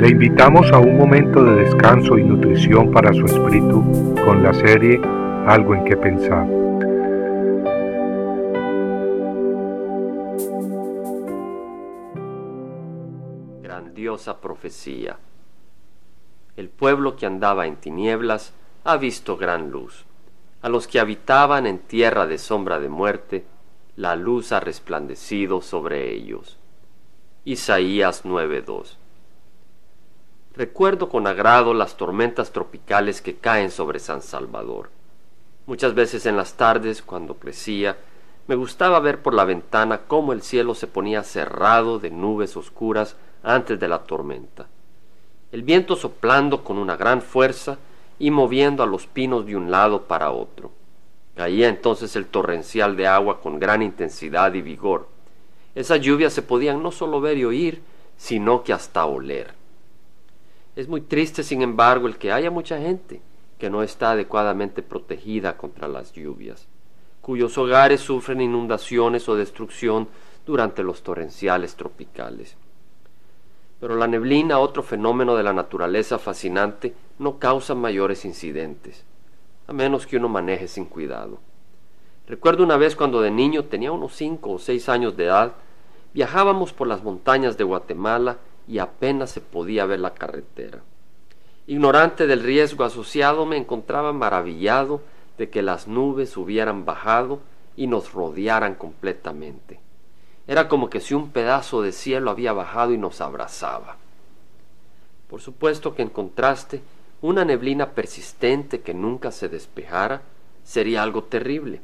Le invitamos a un momento de descanso y nutrición para su espíritu con la serie Algo en que pensar. Grandiosa profecía. El pueblo que andaba en tinieblas ha visto gran luz. A los que habitaban en tierra de sombra de muerte, la luz ha resplandecido sobre ellos. Isaías 9:2 Recuerdo con agrado las tormentas tropicales que caen sobre San Salvador. Muchas veces en las tardes, cuando crecía, me gustaba ver por la ventana cómo el cielo se ponía cerrado de nubes oscuras antes de la tormenta. El viento soplando con una gran fuerza y moviendo a los pinos de un lado para otro. Caía entonces el torrencial de agua con gran intensidad y vigor. Esas lluvias se podían no solo ver y oír, sino que hasta oler. Es muy triste, sin embargo, el que haya mucha gente que no está adecuadamente protegida contra las lluvias, cuyos hogares sufren inundaciones o destrucción durante los torrenciales tropicales. Pero la neblina, otro fenómeno de la naturaleza fascinante, no causa mayores incidentes, a menos que uno maneje sin cuidado. Recuerdo una vez cuando de niño tenía unos cinco o seis años de edad, viajábamos por las montañas de Guatemala y apenas se podía ver la carretera. Ignorante del riesgo asociado, me encontraba maravillado de que las nubes hubieran bajado y nos rodearan completamente. Era como que si un pedazo de cielo había bajado y nos abrazaba. Por supuesto que en contraste, una neblina persistente que nunca se despejara sería algo terrible.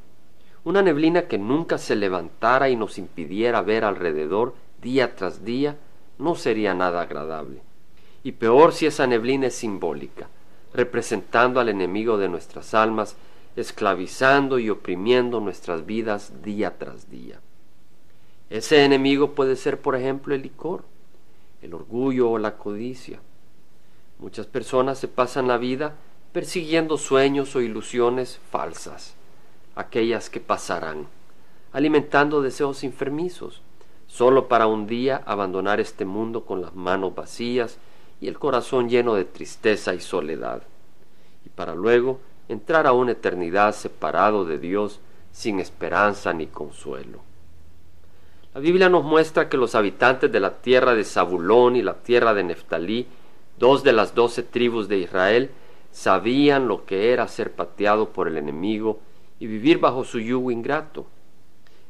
Una neblina que nunca se levantara y nos impidiera ver alrededor día tras día no sería nada agradable. Y peor si esa neblina es simbólica, representando al enemigo de nuestras almas, esclavizando y oprimiendo nuestras vidas día tras día. Ese enemigo puede ser, por ejemplo, el licor, el orgullo o la codicia. Muchas personas se pasan la vida persiguiendo sueños o ilusiones falsas, aquellas que pasarán, alimentando deseos enfermizos, solo para un día abandonar este mundo con las manos vacías y el corazón lleno de tristeza y soledad, y para luego entrar a una eternidad separado de Dios sin esperanza ni consuelo. La Biblia nos muestra que los habitantes de la tierra de Zabulón y la tierra de Neftalí, dos de las doce tribus de Israel, sabían lo que era ser pateado por el enemigo y vivir bajo su yugo ingrato.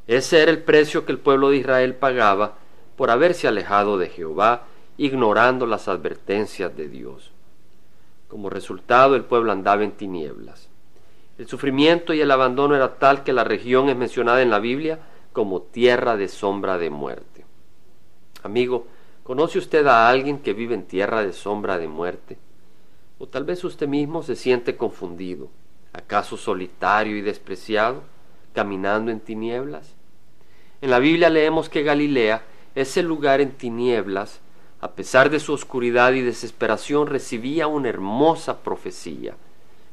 Ese era el precio que el pueblo de Israel pagaba por haberse alejado de Jehová, ignorando las advertencias de Dios. Como resultado, el pueblo andaba en tinieblas. El sufrimiento y el abandono era tal que la región es mencionada en la Biblia como tierra de sombra de muerte. Amigo, ¿conoce usted a alguien que vive en tierra de sombra de muerte? O tal vez usted mismo se siente confundido, acaso solitario y despreciado, caminando en tinieblas. En la Biblia leemos que Galilea, ese lugar en tinieblas, a pesar de su oscuridad y desesperación, recibía una hermosa profecía.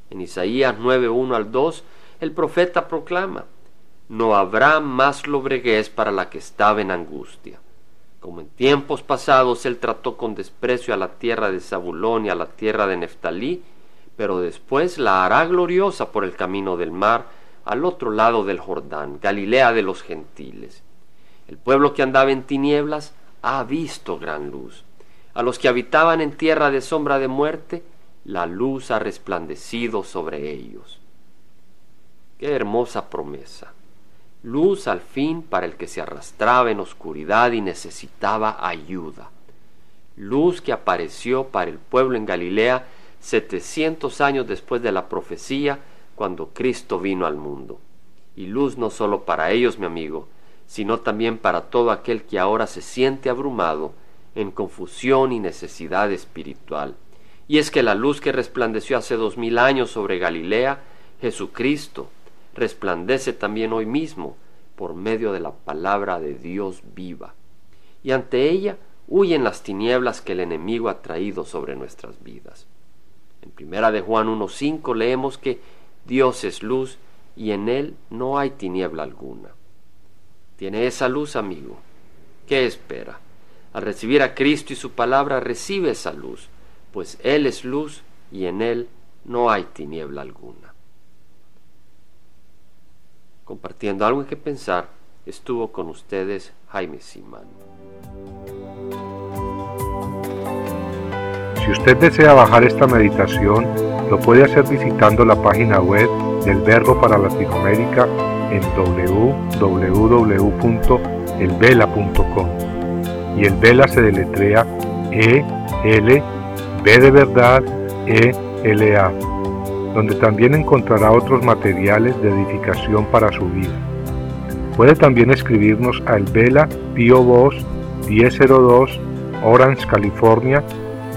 En Isaías 9.1 al 2, el profeta proclama, no habrá más lobreguez para la que estaba en angustia. Como en tiempos pasados él trató con desprecio a la tierra de Zabulón y a la tierra de Neftalí, pero después la hará gloriosa por el camino del mar, al otro lado del Jordán, Galilea de los gentiles. El pueblo que andaba en tinieblas ha visto gran luz. A los que habitaban en tierra de sombra de muerte, la luz ha resplandecido sobre ellos. Qué hermosa promesa luz al fin para el que se arrastraba en oscuridad y necesitaba ayuda, luz que apareció para el pueblo en Galilea setecientos años después de la profecía cuando Cristo vino al mundo, y luz no solo para ellos, mi amigo, sino también para todo aquel que ahora se siente abrumado en confusión y necesidad espiritual. Y es que la luz que resplandeció hace dos mil años sobre Galilea, Jesucristo, resplandece también hoy mismo por medio de la palabra de Dios viva. Y ante ella huyen las tinieblas que el enemigo ha traído sobre nuestras vidas. En primera de Juan 1.5 leemos que Dios es luz y en él no hay tiniebla alguna. ¿Tiene esa luz, amigo? ¿Qué espera? Al recibir a Cristo y su palabra, recibe esa luz, pues Él es luz y en Él no hay tiniebla alguna. Compartiendo algo en que pensar, estuvo con ustedes Jaime Simán. Si usted desea bajar esta meditación, lo puede hacer visitando la página web del Verbo para Latinoamérica en www.elvela.com. Y el Vela se deletrea E L B de verdad E L A, donde también encontrará otros materiales de edificación para su vida. Puede también escribirnos al Vela Pio Box 1002 Orange, California